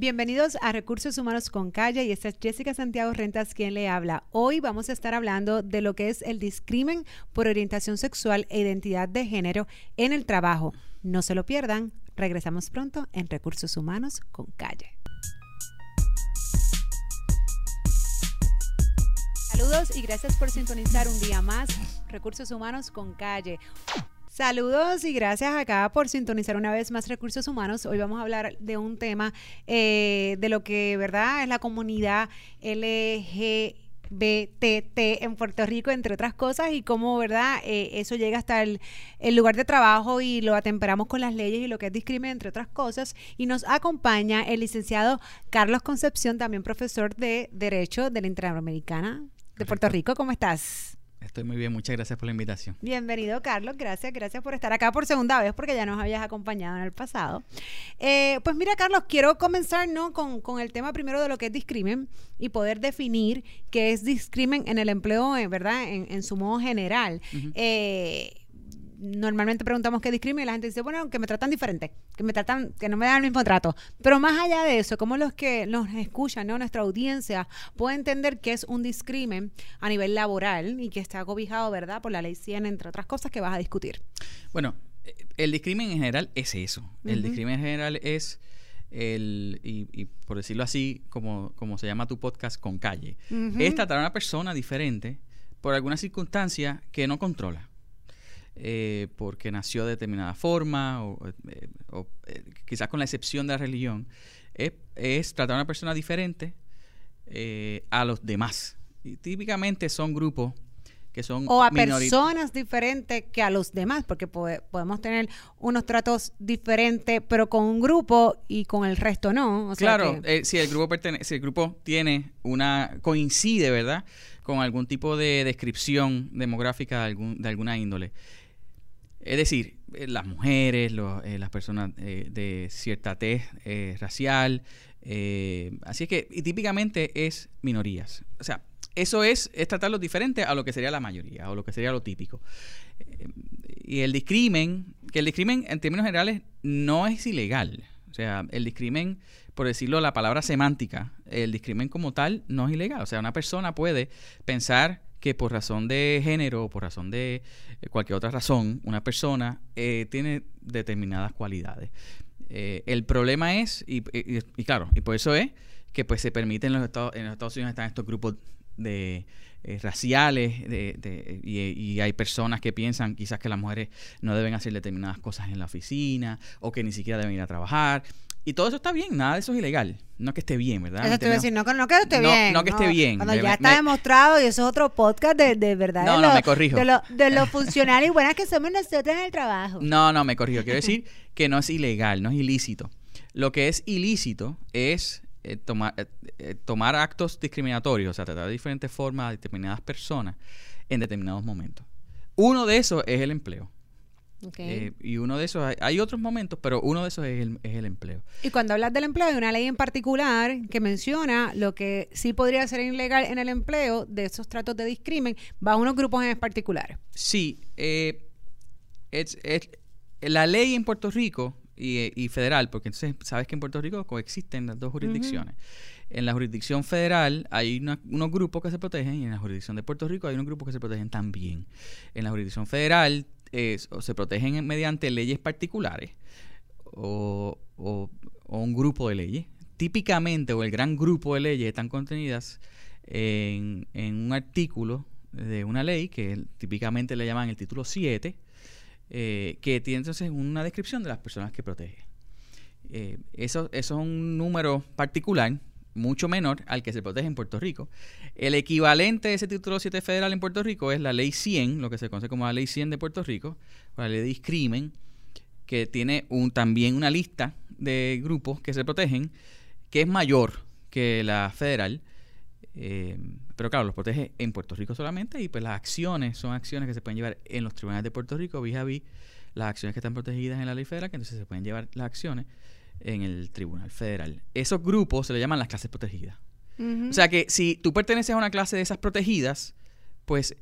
Bienvenidos a Recursos Humanos con Calle y esta es Jessica Santiago Rentas quien le habla. Hoy vamos a estar hablando de lo que es el discrimen por orientación sexual e identidad de género en el trabajo. No se lo pierdan. Regresamos pronto en Recursos Humanos con Calle. Saludos y gracias por sintonizar un día más Recursos Humanos con Calle. Saludos y gracias acá por sintonizar una vez más Recursos Humanos. Hoy vamos a hablar de un tema eh, de lo que, ¿verdad?, es la comunidad LGBT en Puerto Rico, entre otras cosas, y cómo, ¿verdad?, eh, eso llega hasta el, el, lugar de trabajo y lo atemperamos con las leyes y lo que es discrimen, entre otras cosas. Y nos acompaña el licenciado Carlos Concepción, también profesor de Derecho de la Interamericana de Puerto Rico. ¿Cómo estás? Estoy muy bien, muchas gracias por la invitación. Bienvenido, Carlos. Gracias, gracias por estar acá por segunda vez, porque ya nos habías acompañado en el pasado. Eh, pues mira, Carlos, quiero comenzar ¿no? con, con, el tema primero de lo que es discrimen y poder definir qué es discrimen en el empleo, eh, ¿verdad? En, en su modo general. eh, normalmente preguntamos qué discrimen y la gente dice, bueno, que me tratan diferente, que me tratan, que no me dan el mismo trato. Pero más allá de eso, ¿cómo los que nos escuchan, ¿no? nuestra audiencia, puede entender que es un discrimen a nivel laboral y que está cobijado, ¿verdad?, por la ley 100, entre otras cosas que vas a discutir. Bueno, eh, el discrimen en general es eso. Uh -huh. El discrimen en general es el, y, y, por decirlo así, como, como se llama tu podcast, con calle. Uh -huh. Es tratar a una persona diferente por alguna circunstancia que no controla. Eh, porque nació de determinada forma, o, eh, o eh, quizás con la excepción de la religión, es, es tratar a una persona diferente eh, a los demás. Y típicamente son grupos que son... O a personas diferentes que a los demás, porque po podemos tener unos tratos diferentes, pero con un grupo y con el resto no. O sea claro, si, el grupo pertenece, si el grupo tiene una... coincide, ¿verdad? Con algún tipo de descripción demográfica de, algún, de alguna índole. Es decir, eh, las mujeres, eh, las personas eh, de cierta tez eh, racial. así es que y típicamente es minorías. O sea, eso es, es tratarlos diferente a lo que sería la mayoría o lo que sería lo típico. y el discrimen, que el discrimen en términos generales no es ilegal. O sea, el discrimen, por decirlo la palabra semántica, el discrimen como tal no es ilegal. O sea, una persona puede pensar que por razón de género o por razón de cualquier otra razón, una persona eh, tiene determinadas cualidades. Eh, el problema es, y, claro, y por eso es que pues se permiten en los Estados, en los Estados Unidos están estos grupos de eh, raciales de, de, y, y, hay personas que piensan quizás que las mujeres no deben hacer determinadas cosas en la oficina o que ni siquiera deben ir a trabajar. Y todo eso está bien, nada de eso es ilegal. No que esté bien, ¿verdad? Eso te voy a decir, no, no que esté no, bien. No que esté bien. Cuando ya está me, demostrado, y eso es otro podcast de, de verdad. No, de no, lo, me corrijo. De lo, de lo funcional y buenas que somos nosotros en el trabajo. No, no, me corrijo. Quiero decir que no es ilegal, no es ilícito. Lo que es ilícito es eh, tomar, eh, eh, tomar actos discriminatorios, o sea, tratar de diferentes formas a determinadas personas en determinados momentos. Uno de esos es el empleo. Okay. Eh, y uno de esos, hay, hay, otros momentos, pero uno de esos es el, es el, empleo. Y cuando hablas del empleo, hay una ley en particular que menciona lo que sí podría ser ilegal en el empleo de esos tratos de discrimen, va a unos grupos en particular. Sí, eh, es, es, la ley en Puerto Rico y, y, federal, porque entonces sabes que en Puerto Rico coexisten las dos jurisdicciones. Uh -huh. En la jurisdicción federal hay una, unos grupos que se protegen y en la jurisdicción de Puerto Rico hay unos grupos que se protegen también. En la jurisdicción federal o se protegen mediante leyes particulares o, un grupo de leyes. Típicamente, o el gran grupo de leyes están contenidas en, en un artículo de una ley que típicamente le llaman el título 7, eh, que tiene entonces una descripción de las personas que protege. Eh, eso, eso es un número particular mucho menor al que se protege en Puerto Rico. El equivalente de ese título 7 federal en Puerto Rico es la ley 100, lo que se conoce como la ley 100 de Puerto Rico, la ley de discrimen, que tiene un, también una lista de grupos que se protegen, que es mayor que la federal, eh, pero claro, los protege en Puerto Rico solamente y pues las acciones son acciones que se pueden llevar en los tribunales de Puerto Rico vis a vis las acciones que están protegidas en la ley federal, que entonces se pueden llevar las acciones en el Tribunal Federal. Esos grupos se le llaman las clases protegidas. Uh -huh. O sea que si tú perteneces a una clase de esas protegidas, pues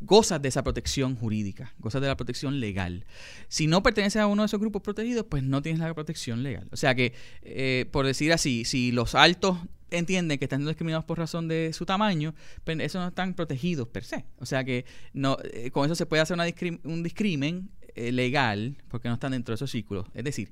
gozas de esa protección jurídica, gozas de la protección legal. Si no perteneces a uno de esos grupos protegidos, pues no tienes la protección legal. O sea que, eh, por decir así, si los altos entienden que están discriminados por razón de su tamaño, pues eso no están protegidos per se. O sea que no, eh, con eso se puede hacer un discrimen eh, legal porque no están dentro de esos círculos. Es decir,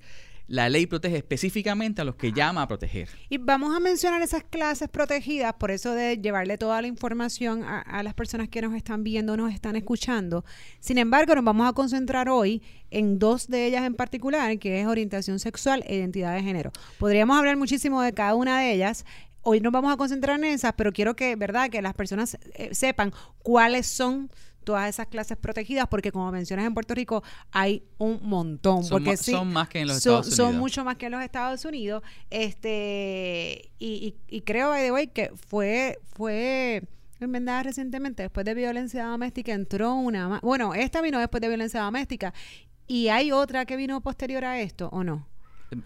la ley protege específicamente a los que llama a proteger. Y vamos a mencionar esas clases protegidas, por eso de llevarle toda la información a, las personas que nos están viendo, nos están escuchando. Sin embargo, nos vamos a concentrar hoy en dos de ellas en particular, que es orientación sexual e identidad de género. Podríamos hablar muchísimo de cada una de ellas. Hoy nos vamos a concentrar en esas, pero quiero que, ¿verdad?, que las personas eh, sepan cuáles son todas esas clases protegidas, porque como mencionas en Puerto Rico, hay un montón. Son, porque son más que en los Estados Unidos. Son mucho más que en los Estados Unidos. Este, y, y, creo, by the way, que fue, fue enmendada recientemente, después de violencia doméstica, entró una Bueno, esta vino después de violencia doméstica. ¿Y hay otra que vino posterior a esto o no?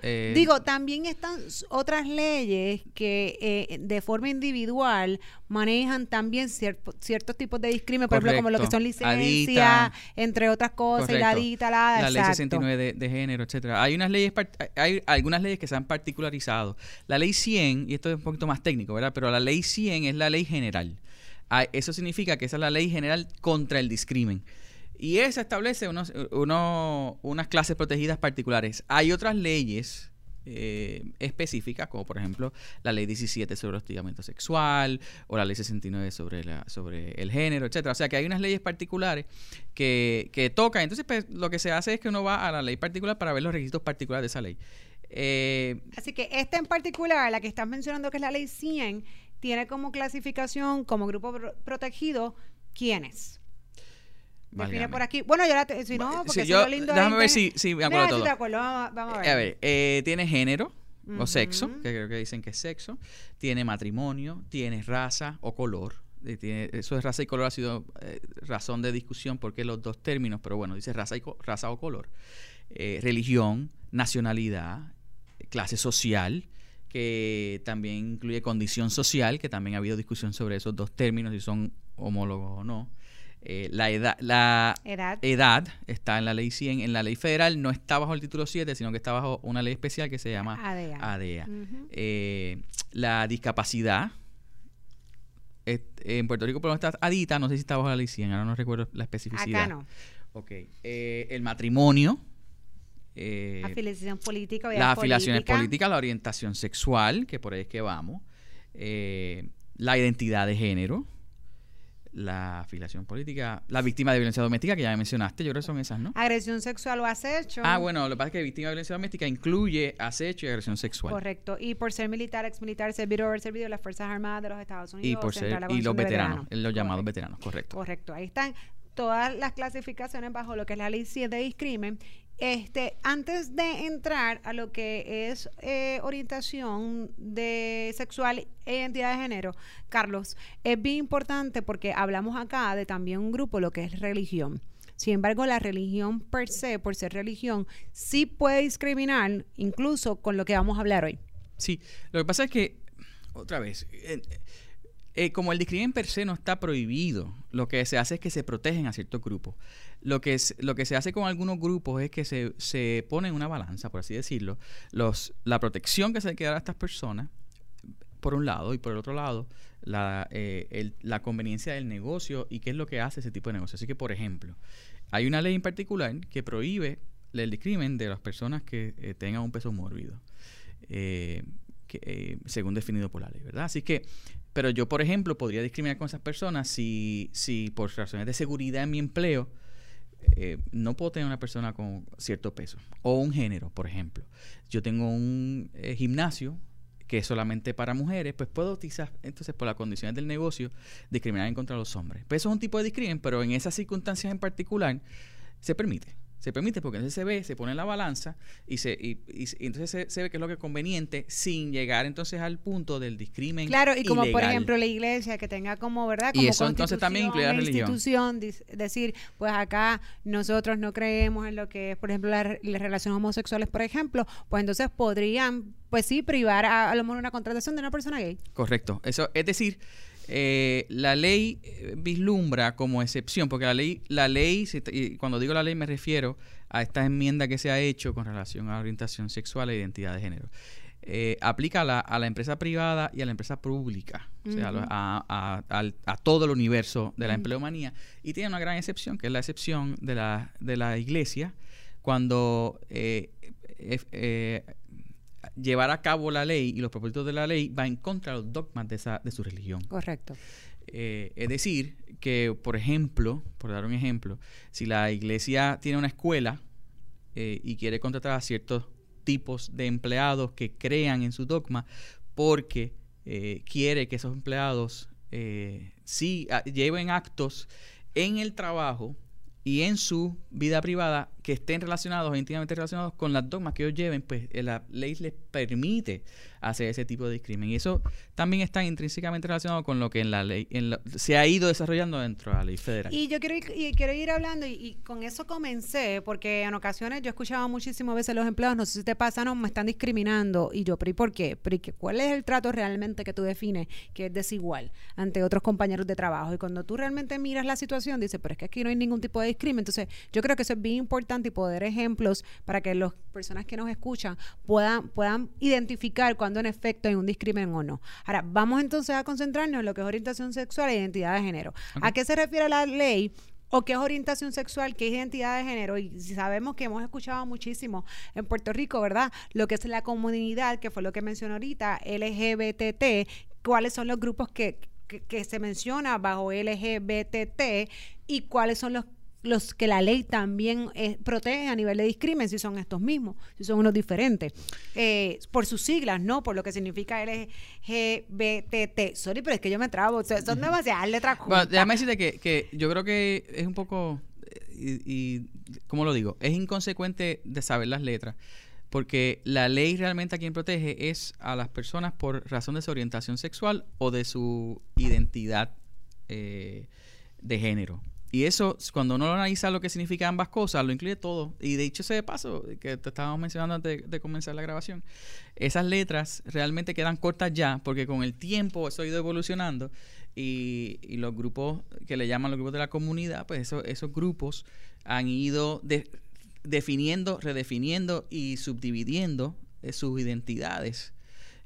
Eh, Digo, también están otras leyes que eh, de forma individual manejan también ciertos tipos de discrimen, por ejemplo, como lo que son licencias, entre otras cosas, y la DITA, la, la ley 69 de, género, etcétera. Hay unas leyes, hay algunas leyes que se han particularizado. La ley 100, y esto es un poquito más técnico, ¿verdad? Pero la ley 100 es la ley general. Ah, eso significa que esa es la ley general contra el discrimen. Y esa establece unos, unas clases protegidas particulares. Hay otras leyes eh, específicas, como por ejemplo la ley 17 sobre el hostigamiento sexual o la ley 69 sobre, la, sobre el género, etcétera. O sea que hay unas leyes particulares que, que tocan. Entonces, pues, lo que se hace es que uno va a la ley particular para ver los requisitos particulares de esa ley. Eh, Así que esta en particular, la que estás mencionando que es la ley 100, tiene como clasificación, como grupo protegido, ¿quiénes? Define por aquí. Bueno, yo la si no, porque yo, lindo Déjame ver si, si me acuerdo todo. Vamos, a ver. a ver, eh, tiene género o sexo, que creo que dicen que es sexo. Tiene matrimonio, tiene raza o color. Eh, tiene, eso de raza y color ha sido eh, razón de discusión porque los dos términos, pero bueno, dice raza, y raza o color. religión, nacionalidad, clase social, que también incluye condición social, que también ha habido discusión sobre esos dos términos, si son homólogos o no. Eh, la edad, la edad. está en la ley 100. En la ley federal no está bajo el título 7, sino que está bajo una ley especial que se llama ADEA. Eh, la discapacidad. en Puerto Rico, por lo menos está ADITA, no sé si está bajo la ley 100, ahora no recuerdo la especificidad. Acá no. Ok. Eh, el matrimonio. afiliación política. Las afiliaciones políticas, la orientación sexual, que por ahí es que vamos. la identidad de género la afiliación política, la víctima de violencia doméstica, que ya mencionaste, yo creo que son esas, ¿no? Agresión sexual o acecho. Ah, bueno, lo que pasa es que víctima de violencia doméstica incluye acecho y agresión sexual. Correcto. Y por ser militar, exmilitar, servir o haber servido en las Fuerzas Armadas de los Estados Unidos. Y por ser, y los veteranos, los llamados veteranos, correcto. Correcto. Ahí están todas las clasificaciones bajo lo que es la ley 7 de discrimen este, antes de entrar a lo que es eh, orientación de sexual e identidad de género, Carlos, es bien importante porque hablamos acá de también un grupo, lo que es religión. Sin embargo, la religión per se, por ser religión, sí puede discriminar, incluso con lo que vamos a hablar hoy. Sí, lo que pasa es que, otra vez, como el discrimen per se no está prohibido, lo que se hace es que se protegen a ciertos grupos. Lo que, es, lo que se hace con algunos grupos es que se, se pone en una balanza, por así decirlo, la protección que se le a estas personas, por un lado, y por el otro lado, la, eh, la conveniencia del negocio y qué es lo que hace ese tipo de negocio. Así que, por ejemplo, hay una ley en particular que prohíbe el discrimen de las personas que eh, tengan un peso mórbido. Que, según definido por la ley, ¿verdad? Así que pero yo, por ejemplo, podría discriminar con esas personas si, si por razones de seguridad en mi empleo eh, no puedo tener una persona con cierto peso o un género, por ejemplo. Yo tengo un eh, gimnasio que es solamente para mujeres, pues puedo utilizar, entonces, por las condiciones del negocio, discriminar en contra de los hombres. Pues eso es un tipo de discriminación, pero en esas circunstancias en particular se permite se permite porque entonces se ve, se pone en la balanza y se y, entonces se, ve que es lo que es conveniente sin llegar entonces al punto del discrimen. Claro, y como por ejemplo la iglesia que tenga como, ¿verdad? Como y eso entonces también incluye la religión. institución, decir, pues acá nosotros no creemos en lo que es, por ejemplo, las relaciones homosexuales, por ejemplo, pues entonces podrían, pues sí, privar a, a lo mejor una contratación de una persona gay. Correcto. Eso es decir, eh, la ley eh, vislumbra como excepción, porque la ley, la ley, y cuando digo la ley me refiero a esta enmienda que se ha hecho con relación a orientación sexual e identidad de género. Eh, aplica a la, a la, empresa privada y a la empresa pública, o sea, a, a, todo el universo de la empleomanía. Y tiene una gran excepción, que es la excepción de la, de la iglesia, cuando eh, eh, llevar a cabo la ley y los propósitos de la ley va en contra de los dogmas de, esa, de su religión. Correcto. es decir, que, por ejemplo, por dar un ejemplo, si la iglesia tiene una escuela y quiere contratar a ciertos tipos de empleados que crean en su dogma porque eh, quiere que esos empleados eh, sí lleven actos en el trabajo y en su vida privada que estén relacionados, íntimamente relacionados con las dogmas que ellos lleven, pues eh, la ley les permite hacer ese tipo de discrimen. Y eso también está intrínsecamente relacionado con lo que en la ley se ha ido desarrollando dentro de la ley federal. Y yo quiero ir, y quiero ir hablando, y, con eso comencé, porque en ocasiones yo escuchaba muchísimas veces los empleados, no sé si te pasa, no, me están discriminando. Y yo, pero ¿y por qué? ¿Pero ¿Cuál es el trato realmente que tú defines que es desigual ante otros compañeros de trabajo? Y cuando tú realmente miras la situación, dices, pero es que aquí no hay ningún tipo de discrimen. Entonces, yo creo que eso es bien importante y poder ejemplos para que las personas que nos escuchan puedan, puedan identificar cuando en efecto hay un discrimen o no. Ahora, vamos entonces a concentrarnos en lo que es orientación sexual e identidad de género. ¿A qué se refiere la ley? o qué es orientación sexual, qué es identidad de género. Y sabemos que hemos escuchado muchísimo en Puerto Rico, ¿verdad? Lo que es la comunidad, que fue lo que mencionó ahorita, LGBTT, cuáles son los grupos que, que, que se menciona bajo LGBTT y cuáles son los los que la ley también eh, protege a nivel de discrimen, si son estos mismos, si son unos diferentes, eh, por sus siglas, no por lo que significa LGBTT. Sorry, pero es que yo me trabo, son demasiadas letras Bueno, déjame decirte que, que, yo creo que es un poco, y, y, ¿cómo lo digo? Es inconsecuente de saber las letras, porque la ley realmente a quien protege es a las personas por razón de su orientación sexual o de su identidad eh, de género. Y eso, cuando uno analiza lo que significa ambas cosas, lo incluye todo. Y de hecho, ese paso, que te estábamos mencionando antes de, comenzar la grabación, esas letras realmente quedan cortas ya, porque con el tiempo eso ha ido evolucionando y, los grupos que le llaman los grupos de la comunidad, pues eso, esos grupos han ido definiendo, redefiniendo y subdividiendo eh, sus identidades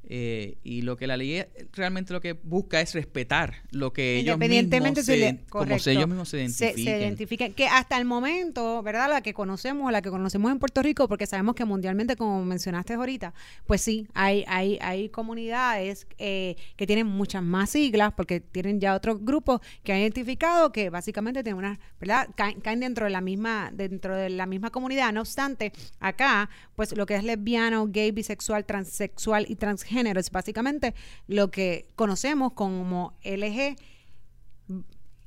eh, y lo que la ley realmente lo que busca es respetar lo que ellos mismos se, como ellos mismos se identifiquen. Que hasta el momento, ¿verdad? La que conocemos, la que conocemos en Puerto Rico, porque sabemos que mundialmente, como mencionaste ahorita, pues sí, hay, hay, hay comunidades eh, que tienen muchas más siglas, porque tienen ya otros grupos que han identificado que básicamente tienen una, ¿verdad? Caen, caen, dentro de la misma, dentro de la misma comunidad. No obstante, acá, pues lo que es lesbiano, gay, bisexual, transexual y transgénero género, es básicamente lo que conocemos como LG.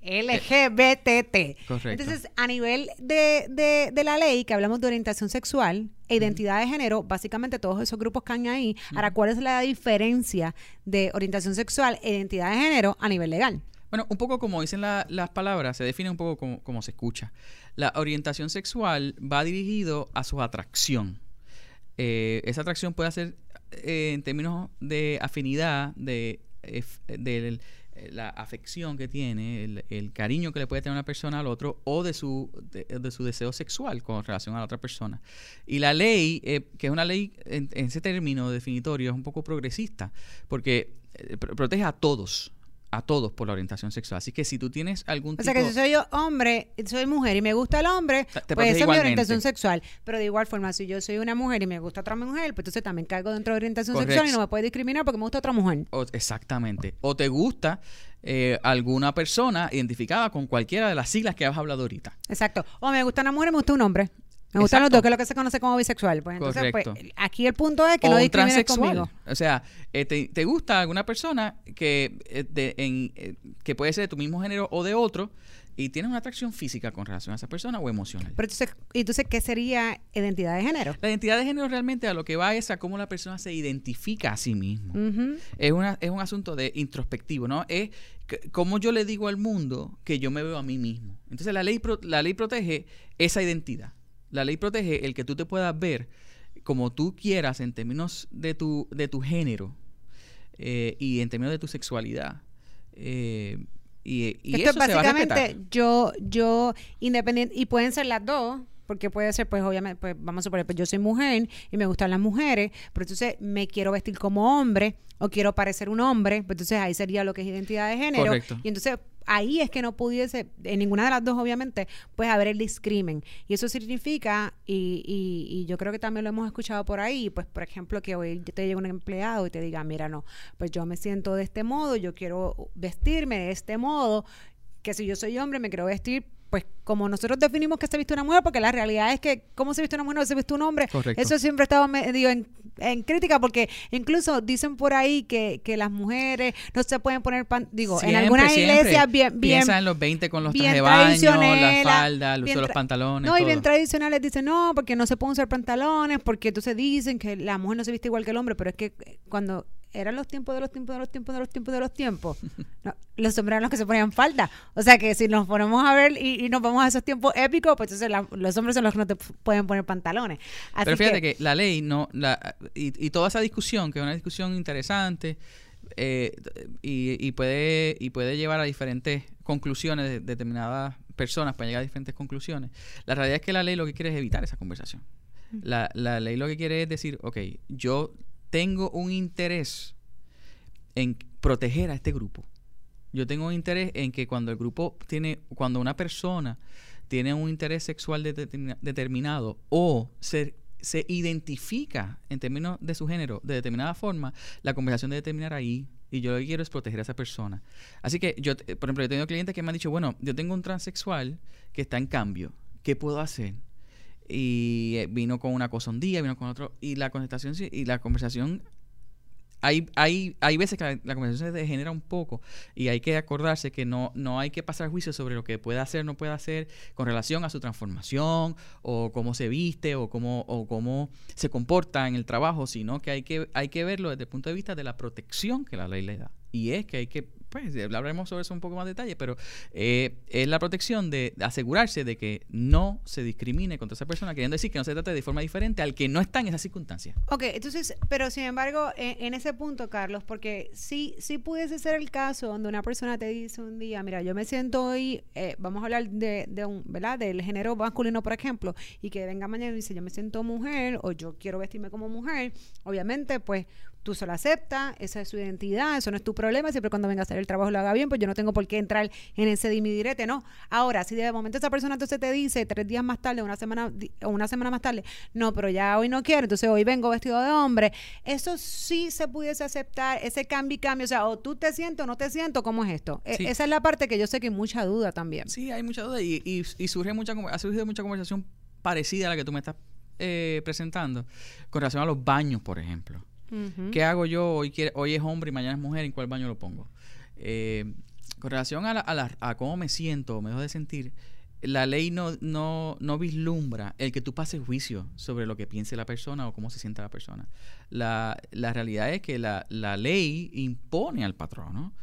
LGBTT. Correcto. Entonces, a nivel de, de, la ley, que hablamos de orientación sexual e identidad de género, básicamente todos esos grupos caen ahí. Ahora, ¿cuál es la diferencia de orientación sexual e identidad de género a nivel legal? Bueno, un poco como dicen las palabras, se define un poco como, como, se escucha. La orientación sexual va dirigido a su atracción. Eh, esa atracción puede ser eh, en términos de afinidad, de, eh, de, la afección que tiene, el, cariño que le puede tener una persona al otro o de su, de, su deseo sexual con relación a la otra persona. Y la ley, que es una ley en, ese término definitorio, es un poco progresista, porque protege a todos a todos por la orientación sexual. Así que si tú tienes algún tipo... O sea, que si soy yo hombre, soy mujer y me gusta el hombre, pues esa es mi orientación sexual. Pero de igual forma, si yo soy una mujer y me gusta otra mujer, pues entonces también caigo dentro de orientación sexual y no me puede discriminar porque me gusta otra mujer. exactamente. O te gusta eh, alguna persona identificada con cualquiera de las siglas que has hablado ahorita. Exacto. O me gusta una mujer y me gusta un hombre. Me gustan los dos, que es lo que se conoce como bisexual. Pues entonces, pues, aquí el punto es que no discrimines conmigo. O sea, eh, te, gusta alguna persona que, eh, en, eh, que puede ser de tu mismo género o de otro y tienes una atracción física con relación a esa persona o emocional. Pero entonces, entonces, ¿qué sería identidad de género? La identidad de género realmente a lo que va es a cómo la persona se identifica a sí mismo. es, una, es un asunto de introspectivo, ¿no? Es cómo yo le digo al mundo que yo me veo a mí mismo. Entonces, la ley, la ley protege esa identidad. La ley protege el que tú te puedas ver como tú quieras en términos de tu, de tu género eh, y en términos de tu sexualidad. Eh, y, y Esto eso es se va a básicamente yo, yo, independiente, y pueden ser las dos, porque puede ser, pues obviamente, pues vamos a suponer, pues yo soy mujer y me gustan las mujeres, pero entonces me quiero vestir como hombre o quiero parecer un hombre, pues entonces ahí sería lo que es identidad de género. Correcto. Y entonces ahí es que no pudiese, en ninguna de las dos obviamente, pues haber el discrimen. Y eso significa, y, y, y yo creo que también lo hemos escuchado por ahí, pues por ejemplo que hoy te llega un empleado y te diga, mira, no, pues yo me siento de este modo, yo quiero vestirme de este modo, que si yo soy hombre me quiero vestir pues como nosotros definimos que se viste una mujer, porque la realidad es que cómo se viste una mujer o se viste un hombre, Correcto. eso siempre ha estado medio en, en crítica, porque incluso dicen por ahí que, que las mujeres no se pueden poner, pan, digo, en Siempre, algunas siempre. iglesias bien, bien, Piensa en los 20 con los trajes de baño, la falda, el uso de los pantalones. No, y todo. bien tradicionales dicen, no, porque no se pueden usar pantalones, porque entonces dicen que la mujer no se viste igual que el hombre, pero es que eh, cuando eran los tiempos de los tiempos de los tiempos de los tiempos de los tiempos, no, los hombres eran los que se ponían falda. O sea que si nos ponemos a ver y, y nos vamos a esos tiempos épicos, pues entonces la- los hombres son los que no te pueden poner pantalones. Así Pero fíjate que, la ley no la, y, y toda esa discusión que es una discusión interesante eh, y, puede y puede llevar a diferentes conclusiones de determinadas personas pueden llegar a diferentes conclusiones. La realidad es que la ley lo que quiere es evitar esa conversación. La, la ley lo que quiere es decir ok yo tengo un interés en proteger a este grupo. Yo tengo un interés en que cuando el grupo tiene cuando una persona tiene un interés sexual de- determina- determinado o se, se identifica en términos de su género de determinada forma, la conversación debe terminar ahí. Y yo lo que quiero es proteger a esa persona. Así que yo, por ejemplo, he tenido clientes que me han dicho, bueno, yo tengo un transexual que está en cambio. ¿Qué puedo hacer? Y eh, vino con una cosa un día, vino con otro. Y la conversación, sí- y la conversación hay, hay, hay veces que la, la conversación se degenera un poco y hay que acordarse que no, no hay que pasar juicio sobre lo que puede hacer o no puede hacer con relación a su transformación o cómo se viste o cómo, o cómo se comporta en el trabajo, sino que hay, que hay que verlo desde el punto de vista de la protección que la ley le da. Y es que hay que, pues, hablaremos sobre eso un poco más detalle, pero eh, es la protección de asegurarse de que no se discrimine contra esa persona, queriendo decir que no se trate de forma diferente al que no está en esa circunstancia. Ok, entonces, pero sin embargo, en, en ese punto, Carlos, porque sí, sí pudiese ser el caso donde una persona te dice un día, mira, yo me siento hoy, eh, vamos a hablar de, de un, ¿verdad? Del género masculino, por ejemplo, y que venga mañana y dice, yo me siento mujer o yo quiero vestirme como mujer, obviamente, pues tú solo aceptas, esa es su identidad, eso no es tu problema, siempre cuando venga a hacer el trabajo lo haga bien, pues yo no tengo por qué entrar en ese dimidirete, ¿no? Ahora, si de momento esa persona entonces te dice tres días más tarde, una semana, o una semana más tarde, no, pero ya hoy no quiero, entonces hoy vengo vestido de hombre, eso sí se pudiese aceptar, ese cambio y cambio, o sea, o tú te sientes o no te siento, ¿cómo es esto? E- esa es la parte que yo sé que hay mucha duda también. Sí, hay mucha duda y, y, y surge mucha, ha surgido mucha conversación parecida a la que tú me estás eh, presentando con relación a los baños, por ejemplo. Ujú. ¿Qué hago yo? Hoy, quiere- hoy es hombre y mañana es mujer, ¿en cuál baño lo pongo? Eh, con relación a, la- a, la- a cómo me siento me dejo de sentir, la ley no, no, no vislumbra el que tú pases juicio sobre lo que piense la persona o cómo se sienta la persona. La, la realidad es que la, la ley impone al patrono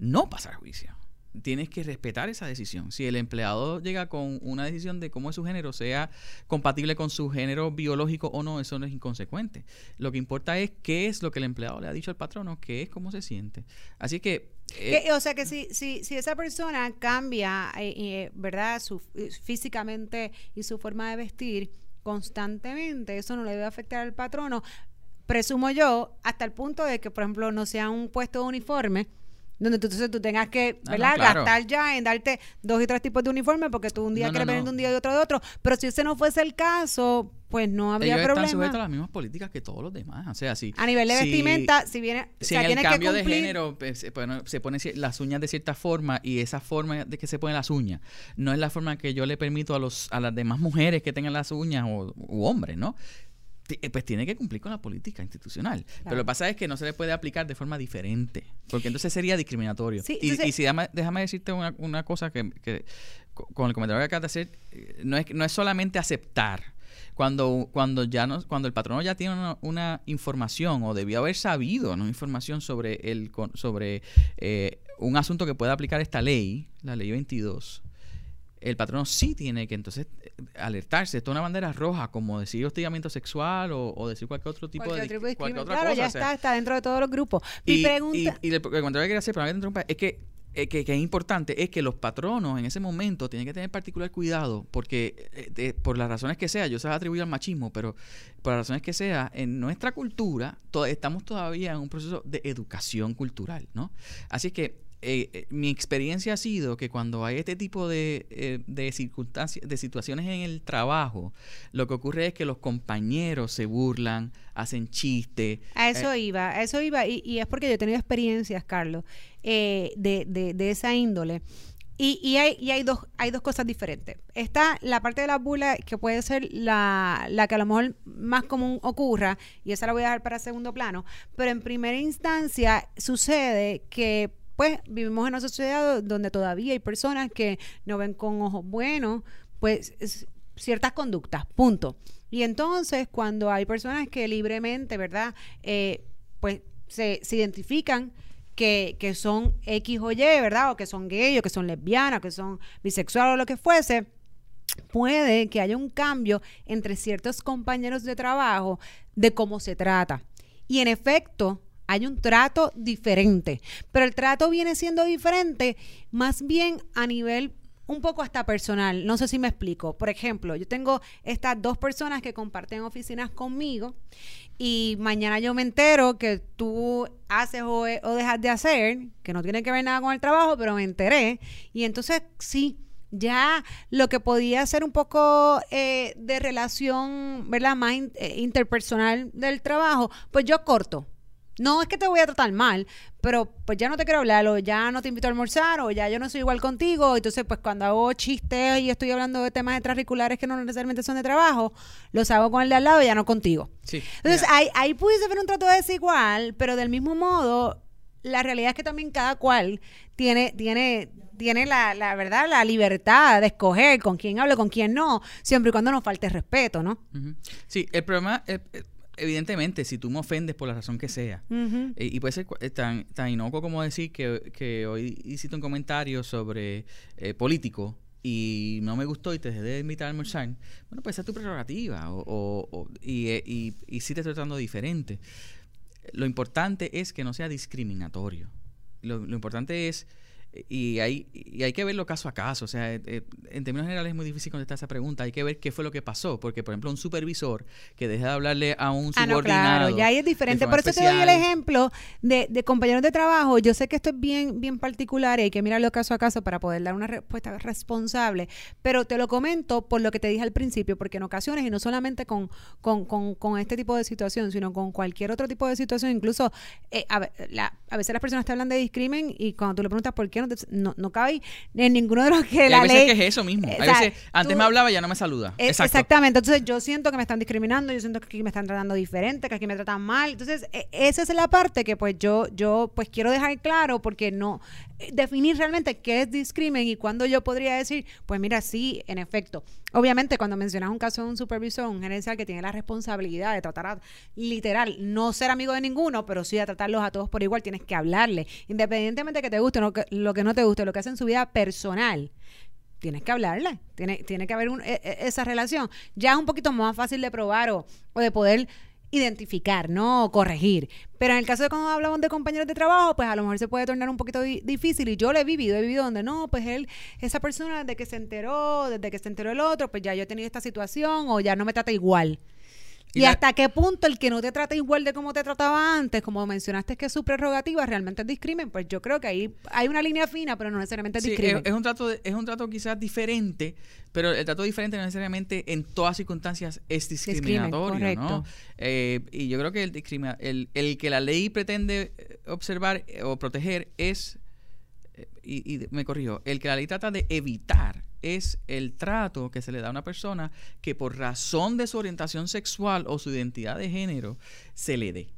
no pasar juicio. Tienes que respetar esa decisión. Si el empleado llega con una decisión de cómo es su género, sea compatible con su género biológico o no, eso no es inconsecuente. Lo que importa es qué es lo que el empleado le ha dicho al patrono, qué es cómo se siente. Así que... eh, o sea que si, si, si esa persona cambia, eh, eh, ¿verdad? Su, eh, físicamente y su forma de vestir constantemente, eso no le debe afectar al patrono, presumo yo, hasta el punto de que, por ejemplo, no sea un puesto de uniforme, donde tú, entonces tú tengas que, no, ¿verdad? claro. Gastar ya en darte dos y tres tipos de uniforme porque tú un día No, quieres venir de un día y otro de otro, pero si ese no fuese el caso, pues no habría ellos están sujetos a problema. las mismas políticas que todos los demás. O sea, si... A nivel de si- vestimenta, si viene, o Si sea, en el que cambio de género pues, se pone, se pone cier- las uñas de cierta forma y esa forma de que se ponen las uñas no es la forma que yo le permito a los a las demás mujeres que tengan las uñas o u hombres, ¿no? Eh, Pues tiene que cumplir con la política institucional. Pero lo que pasa es que no se le puede aplicar de forma diferente, porque entonces sería discriminatorio. Sí, y, entonces- y si déjame, déjame decirte una, una cosa que, que co- con el comentario que acabas de hacer, eh, no es, no es solamente aceptar. Cuando, cuando ya no, cuando el patrono ya tiene una, una información o debió haber sabido ¿no? información sobre el sobre eh, un asunto que pueda aplicar esta ley, la ley 22, el patrono sí tiene que entonces eh, alertarse. Esto es una bandera roja, como decir hostigamiento sexual o, o decir cualquier otro tipo cualquier de, tipo de cualquier otra Claro, cosa. ya o sea, está, está dentro de todos los grupos. Mi y, pregunta... y- y el, el comentario que quería hacer, para que es que que, es importante es que los patronos en ese momento tienen que tener particular cuidado porque eh, por las razones que sea, yo se las atribuyo al machismo, pero por las razones que sea, en nuestra cultura estamos todavía en un proceso de educación cultural, ¿no? Así que eh, eh, mi experiencia ha sido que cuando hay este tipo de, eh, de circunstancias, de situaciones en el trabajo, lo que ocurre es que los compañeros se burlan, hacen chistes. A eso iba, a eso iba, y, y, es porque yo he tenido experiencias, Carlos, de, de, de, esa índole. Y, y, hay, y hay, dos, hay dos cosas diferentes. Está la parte de la burla que puede ser la, la, que a lo mejor más común ocurra, y esa la voy a dejar para segundo plano, pero en primera instancia sucede que pues vivimos en una sociedad donde todavía hay personas que no ven con ojos buenos, pues ciertas conductas, punto. Y entonces cuando hay personas que libremente, ¿verdad? Eh, pues se, identifican que, que, son X o Y, ¿verdad? O que son gay, o que son lesbianas, que son bisexuales o lo que fuese, puede que haya un cambio entre ciertos compañeros de trabajo de cómo se trata. Y en efecto, hay un trato diferente, pero el trato viene siendo diferente más bien a nivel un poco hasta personal. No sé si me explico. Por ejemplo, yo tengo estas dos personas que comparten oficinas conmigo y mañana yo me entero que tú haces o, dejas de hacer, que no tiene que ver nada con el trabajo, pero me enteré. Y entonces sí, ya lo que podía ser un poco eh, de relación, ¿verdad? Más eh, interpersonal del trabajo, pues yo corto no es que te voy a tratar mal, pero pues ya no te quiero hablar, o ya no te invito a almorzar, o ya yo no soy igual contigo. Entonces, pues cuando hago chistes y estoy hablando de temas extracurriculares que no necesariamente son de trabajo, los hago con el de al lado y ya no contigo. Sí, Entonces, ahí, ahí pudiese haber un trato desigual, pero del mismo modo, la realidad es que también cada cual tiene, tiene, tiene la, la verdad, la libertad de escoger con quién hablo, con quién no, siempre y cuando no falte respeto, ¿no? Sí, el problema, evidentemente, si tú me ofendes por la razón que sea, eh, y puede ser eh, tan, tan inocuo como decir que, que hoy hiciste un comentario sobre eh, político y no me gustó y te dejé de invitar a almorzar, bueno, pues esa es tu prerrogativa o, y, y, y sí te estoy tratando diferente. Lo importante es que no sea discriminatorio. Lo, lo importante es y hay, y hay que verlo caso a caso. O sea, eh, eh, en términos generales es muy difícil contestar esa pregunta. Hay que ver qué fue lo que pasó. Porque, por ejemplo, un supervisor que deja de hablarle a un subordinado. Ah, no, claro, ya es diferente. Por eso te doy el ejemplo de, de, compañeros de trabajo. Yo sé que esto es bien, bien particular y hay que mirarlo caso a caso para poder dar una respuesta responsable. Pero te lo comento por lo que te dije al principio, porque en ocasiones, y no solamente con, con, con, con este tipo de situación, sino con cualquier otro tipo de situación, incluso eh, a, a veces las personas te hablan de discrimen y cuando tú le preguntas por qué no, no, cabe en ninguno de los que la hay veces que es eso mismo. Hay veces, antes me hablaba, ya no me saluda. Exactamente. Entonces yo siento que me están discriminando, yo siento que aquí me están tratando diferente, que aquí me tratan mal. Entonces, e, esa es la parte que pues yo, yo pues quiero dejar claro porque no, eh, definir realmente qué es discrimen y cuándo yo podría decir, pues mira, sí, en efecto. Obviamente, cuando mencionas un caso de un supervisor, un gerencial que tiene la responsabilidad de tratar a, literal, no ser amigo de ninguno, pero sí a tratarlos a todos por igual, tienes que hablarle. Independientemente de que te guste o lo que no te guste, lo que hace en su vida personal tienes que hablarle, tiene, tiene que haber e, e, esa relación. Ya es un poquito más fácil de probar o de poder identificar, ¿no? corregir. Pero en el caso de cuando hablamos de compañeros de trabajo, pues a lo mejor se puede tornar un poquito difícil. Y yo lo he vivido, he vivido donde no, pues él, esa persona desde que se enteró, desde que se enteró el otro, pues ya yo he tenido esta situación o ya no me trata igual. ¿Y, hasta qué punto el que no te trata igual de como te trataba antes, como mencionaste que es su prerrogativa, realmente es discrimen? Pues yo creo que ahí hay una línea fina, pero no necesariamente es discrimen. Es, un trato es un trato quizás diferente, pero el trato diferente no necesariamente en todas circunstancias es discriminatorio, ¿no? Eh, y yo creo que el, el, el que la ley pretende eh, observar eh, o proteger es, y, y me corrijo, el que la ley trata de evitar es el trato que se le da a una persona que por razón de su orientación sexual o su identidad de género se le dé.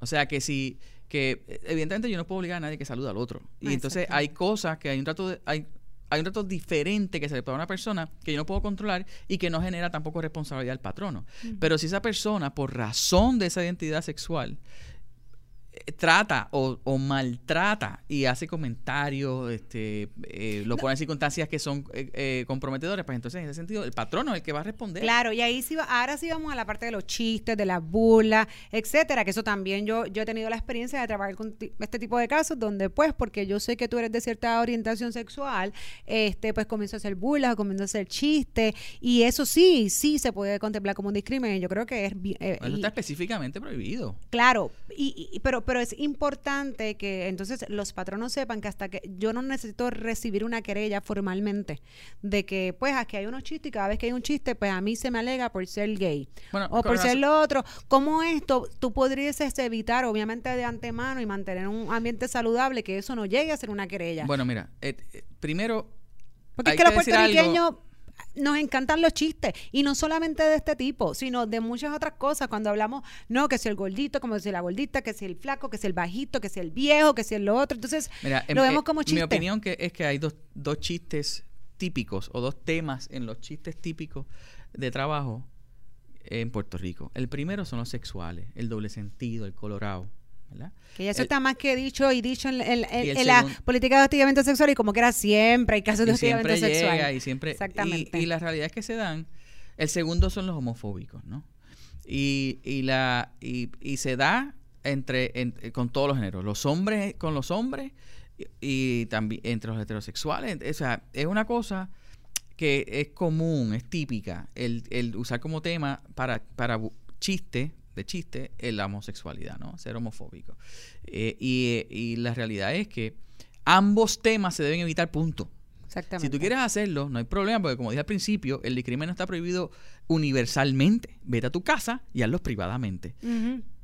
O sea que si, que evidentemente yo no puedo obligar a nadie que salude al otro. Y entonces hay cosas que hay un trato, hay, hay un trato diferente que se le puede a una persona que yo no puedo controlar y que no genera tampoco responsabilidad al patrono. Pero si esa persona, por razón de esa identidad sexual, eh, trata o, o maltrata y hace comentarios, este, eh, lo pone en circunstancias que son eh, eh, comprometedoras, pues entonces en ese sentido el patrono es el que va a responder. Claro, y ahí sí, va- ahora sí vamos a la parte de los chistes, de las burlas, etcétera, que eso también yo, yo he tenido la experiencia de trabajar con este tipo de casos donde pues, porque yo sé que tú eres de cierta orientación sexual, este, pues comienzo a hacer burlas comienzo a hacer chistes, y eso sí, sí se puede contemplar como un discrimen, yo creo que es... eh, Eso y- está específicamente prohibido. Claro, y, y- pero, pero es importante que entonces los patronos sepan que hasta que yo no necesito recibir una querella formalmente de que pues aquí hay unos chistes y cada vez que hay un chiste pues a mí se me alega por ser gay Bueno, o por ser lo otro. ¿Cómo esto tú podrías evitar obviamente de antemano y mantener un ambiente saludable que eso no llegue a ser una querella? Bueno, mira, eh, eh, primero Porque hay es que los que puertorriqueños nos encantan los chistes y no solamente de este tipo, sino de muchas otras cosas. Cuando hablamos, no, que si el gordito, como si la gordita, que si el flaco, que si el bajito, que si el viejo, que si el lo otro. Entonces, Mira, lo em- vemos eh, como chiste. Mi opinión que es que hay dos, dos chistes típicos o dos temas en los chistes típicos de trabajo en Puerto Rico. El primero son los sexuales, el doble sentido, el colorado, ¿verdad? Que ya eso el- está más que dicho y dicho en, en- en- Y el en la política de hostigamiento sexual y como que era siempre hay casos de y siempre hostigamiento sexual. llega y siempre Exactamente. y, y la realidad es que se dan el segundo son los homofóbicos no y, y la y, y se da entre en- eh, con todos los géneros los hombres con los hombres y, también entre los heterosexuales o sea es una cosa que es común es típica el, el usar como tema para para chiste de chiste la homosexualidad no ser homofóbico Eh, y, y la realidad es que ambos temas se deben evitar punto Exactamente. si tú quieres hacerlo, no hay problema, porque como dije al principio, el discrimen no está prohibido universalmente. Vete a tu casa y hazlo privadamente.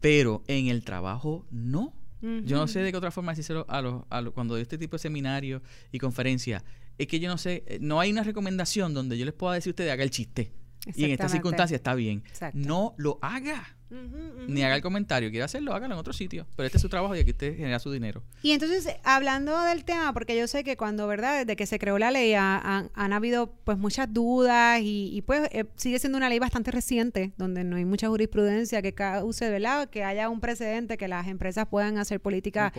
Pero en el trabajo, no. Yo no sé de qué otra forma decírselo a los, a los- cuando doy este tipo de seminarios y conferencias. Es que yo no sé, eh, no hay una recomendación donde yo les pueda decir a ustedes haga el chiste. Y en esta Exactamente. circunstancia está bien. Exacto. No lo haga. Ni haga el comentario. Quiere hacerlo, hágalo en otro sitio. Pero este es su trabajo y aquí usted genera su dinero. Y entonces, hablando del tema, porque yo sé que cuando, ¿verdad? Desde que se creó la ley ha- han, han habido pues muchas dudas y, y, pues eh, sigue siendo una ley bastante reciente, donde no hay mucha jurisprudencia que cause, ¿verdad? Que haya un precedente que las empresas puedan hacer políticas.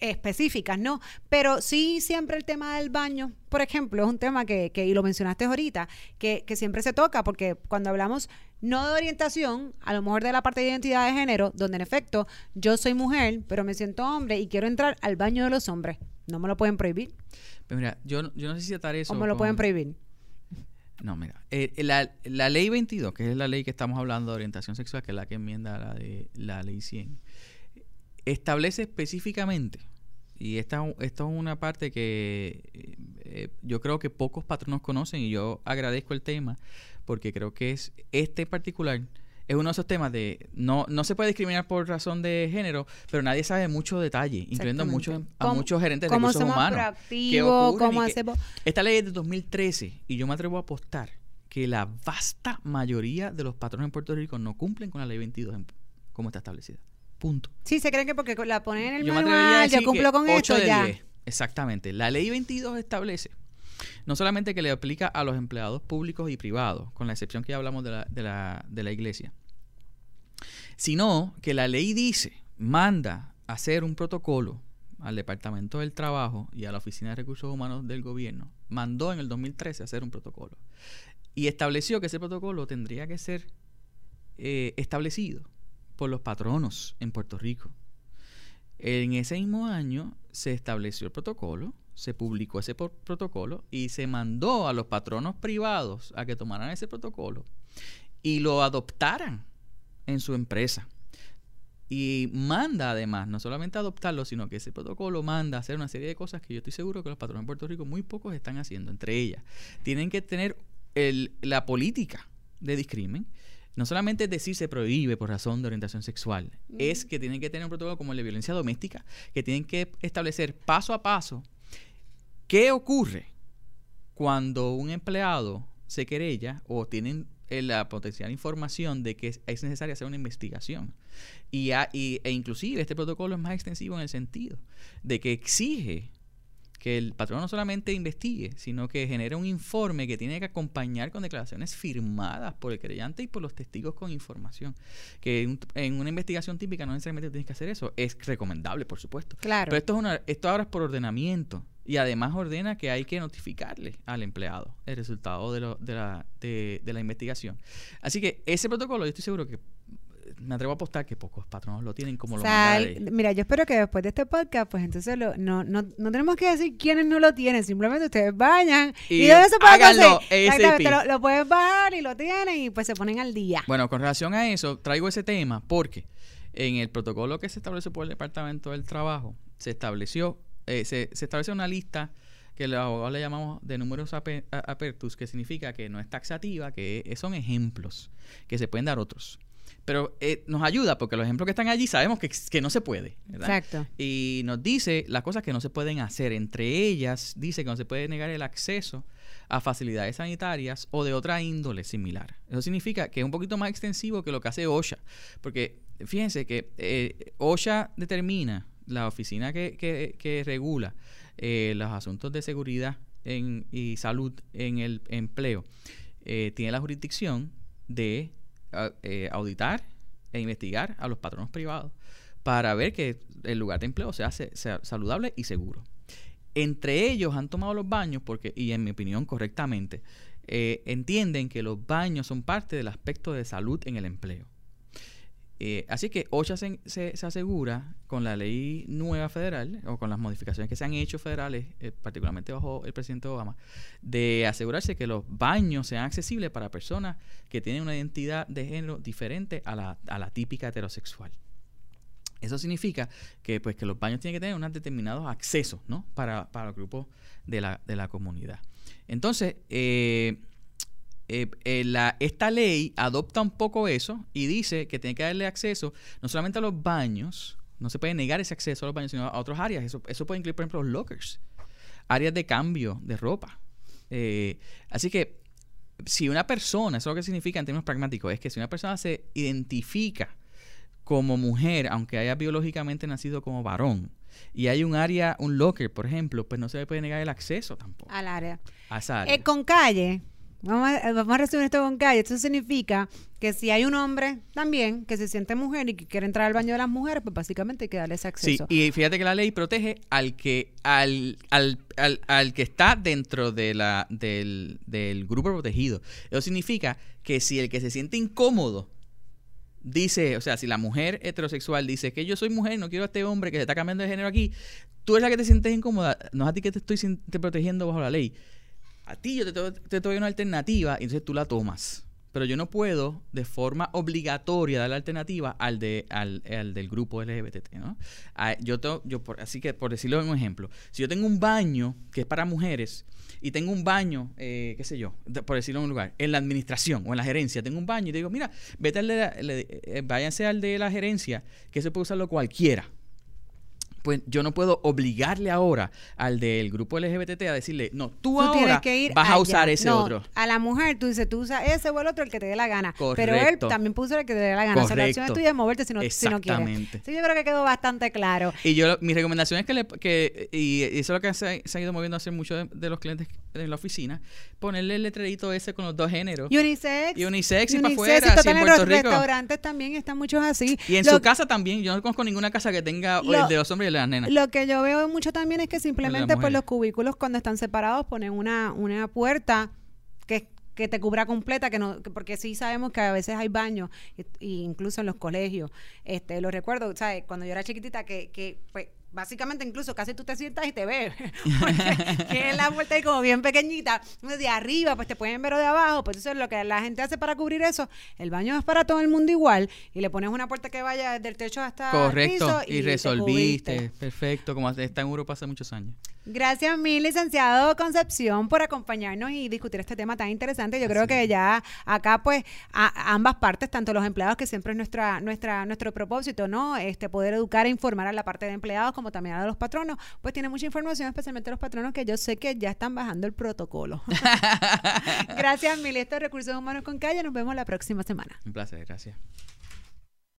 Específicas, ¿no? Pero sí siempre el tema del baño, por ejemplo, es un tema que, que y lo mencionaste ahorita, que, que siempre se toca, porque cuando hablamos no de orientación, a lo mejor de la parte de identidad de género, donde en efecto yo soy mujer, pero me siento hombre y quiero entrar al baño de los hombres, no me lo pueden prohibir, Pero mira, yo, no- yo no sé si atar eso. o me lo con- pueden prohibir. No, mira, eh, la, la ley 22, que es la ley que estamos hablando de orientación sexual, que es la que enmienda la de la ley 100, establece específicamente, y esta, esta es una parte que eh, eh, yo creo que pocos patronos conocen y yo agradezco el tema, porque creo que es este en particular. Es uno de esos temas de no, no se puede discriminar por razón de género, pero nadie sabe mucho detalle, incluyendo a muchos, Exactamente. a ¿Cómo- muchos gerentes de ¿Cómo recursos humanos. ¿Cómo hacemos? esta ley es de 2013 y yo me atrevo a apostar que la vasta mayoría de los patrones en Puerto Rico no cumplen con la ley 22 en- como está establecida. Punto. Sí, se creen que porque la ponen en el yo manual, yo cumplo con esto, ya. 10. Exactamente. La ley 22 establece no solamente que le aplica a los empleados públicos y privados, con la excepción que ya hablamos de la, de la, de la iglesia, sino que la ley dice, manda hacer un protocolo al Departamento del Trabajo y a la Oficina de Recursos Humanos del Gobierno. Mandó en el 2013 hacer un protocolo. Y estableció que ese protocolo tendría que ser eh, establecido por los patronos en Puerto Rico. En ese mismo año se estableció el protocolo, se publicó ese protocolo y se mandó a los patronos privados a que tomaran ese protocolo y lo adoptaran en su empresa. Y manda además, no solamente adoptarlo, sino que ese protocolo manda hacer una serie de cosas que yo estoy seguro que los patrones en Puerto Rico muy pocos están haciendo. Entre ellas, tienen que tener la política de discrimen. No solamente es decir se prohíbe por razón de orientación sexual, es que tienen que tener un protocolo como el de violencia doméstica, que tienen que establecer paso a paso qué ocurre cuando un empleado se querella o tienen eh, la potencial información de que es, es necesaria hacer una investigación. Y, a- y- e inclusive este protocolo es más extensivo en el sentido de que exige que el patrón no solamente investigue, sino que genere un informe que tiene que acompañar con declaraciones firmadas por el creyente y por los testigos con información. Que en una investigación típica no necesariamente tienes que hacer eso. Es recomendable, por supuesto. Claro. Pero esto, es una, esto ahora es por ordenamiento. Y además ordena que hay que notificarle al empleado el resultado de, lo, de, la, de, de la investigación. Así que ese protocolo, yo estoy seguro que me atrevo a apostar que pocos patronos lo tienen como lo manda Mira, yo espero que después de este podcast, pues entonces no, no, no tenemos que decir quiénes no lo tienen, simplemente ustedes vayan y, y eso háganlo lo, lo pueden bajar y lo tienen y pues se ponen al día. Bueno, con relación a eso, traigo ese tema porque en el protocolo que se estableció por el Departamento del Trabajo, se estableció, eh, se, se estableció una lista que los abogados le llamamos de números apertus, que significa que no es taxativa, que son ejemplos, que se pueden dar otros. Pero eh, nos ayuda porque los ejemplos que están allí sabemos que, que no se puede. Exacto. Y nos dice las cosas que no se pueden hacer. Entre ellas dice que no se puede negar el acceso a facilidades sanitarias o de otra índole similar. Eso significa que es un poquito más extensivo que lo que hace OSHA. Porque fíjense que eh, OSHA determina, la oficina que, que, regula eh, los asuntos de seguridad en, y salud en el empleo, tiene la jurisdicción de eh, auditar e investigar a los patronos privados para ver que el lugar de empleo sea, saludable y seguro. Entre ellos han tomado los baños porque, y en mi opinión correctamente, eh, entienden que los baños son parte del aspecto de salud en el empleo. Eh, así que OSHA se, asegura con la ley nueva federal o con las modificaciones que se han hecho federales, eh, particularmente bajo el presidente Obama, de asegurarse que los baños sean accesibles para personas que tienen una identidad de género diferente a la, típica heterosexual. Eso significa que, pues, que los baños tienen que tener unos determinados accesos ¿no? para, para los grupos de la, de la comunidad. Entonces, eh, eh, eh, la, esta ley adopta un poco eso y dice que tiene que darle acceso no solamente a los baños, no se puede negar ese acceso a los baños, sino a otras áreas. Eso, eso puede incluir, por ejemplo, los lockers, áreas de cambio de ropa. Eh, así que si una persona, eso es lo que significa en términos pragmáticos, es que si una persona se identifica como mujer, aunque haya biológicamente nacido como varón, y hay un área, un locker, por ejemplo, pues no se le puede negar el acceso tampoco. Al área. A esa área. con calle, Vamos a, vamos a resumir esto con calle. Esto significa que si hay un hombre también que se siente mujer y que quiere entrar al baño de las mujeres, pues básicamente hay que darle ese acceso. Sí, y fíjate que la ley protege al que al, al, al, que está dentro de la, del, del grupo protegido. Eso significa que si el que se siente incómodo dice, o sea, si la mujer heterosexual dice que yo soy mujer, no quiero a este hombre que se está cambiando de género aquí, tú eres la que te sientes incómoda, no es a ti que te estoy protegiendo bajo la ley a ti yo te, doy una alternativa y entonces tú la tomas. Pero yo no puedo de forma obligatoria dar la alternativa al, de, al, del grupo LGBT, ¿no? Ah, yo, yo por, así que, por decirlo en un ejemplo, si yo tengo un baño que es para mujeres y tengo un baño, eh, qué sé yo, por decirlo en un lugar, en la administración o en la gerencia, tengo un baño y te digo, mira, vete al de la, eh, váyanse al de la gerencia, que se puede usarlo cualquiera pues yo no puedo obligarle ahora al del grupo LGBT a decirle, no, tú, ahora vas a usar ese otro. A la mujer, tú dices, tú usas ese o el otro, el que te dé la gana. Pero él también puso el que te dé la gana. O sea, la opción es tuya de moverte si no, si no quieres. Sí, yo creo que quedó bastante claro. Y yo, mi recomendación es que, le, que y, eso es lo que se, ha ido moviendo a hacer muchos de, los clientes en la oficina, ponerle el letrerito ese con los dos géneros. Unisex. Y unisex, y para afuera, así en Puerto Rico. restaurantes también están muchos así. Y en su casa también. Yo no conozco ninguna casa que tenga el de los hombres y el de las nenas. Lo que yo veo mucho también es que simplemente pues los cubículos cuando están separados ponen una, una puerta que que te cubra completa, que no, porque sí sabemos que a veces hay baños, incluso en los colegios. Este, lo recuerdo, ¿sabes? Cuando yo era chiquitita, que, que pues, básicamente incluso casi tú te sientas y te ves. que es la vuelta ahí como bien pequeñita. De arriba, pues te pueden ver o de abajo. Pues eso es lo que la gente hace para cubrir eso. El baño es para todo el mundo igual. Y le pones una puerta que vaya desde el techo hasta Correcto. el piso. Y, y resolviste. Perfecto. Como está en Europa hace muchos años. Gracias mi licenciado Concepción, por acompañarnos y discutir este tema tan interesante. Yo creo que ya acá, pues, a, ambas partes, tanto los empleados, que siempre es nuestra, nuestra, nuestro propósito, ¿no? Este, poder educar e informar a la parte de empleados, como también a los patronos, pues tiene mucha información, especialmente los patronos, que yo sé que ya están bajando el protocolo. gracias, Mili. Esto es Recursos Humanos con Calle. Nos vemos la próxima semana. Un placer, gracias.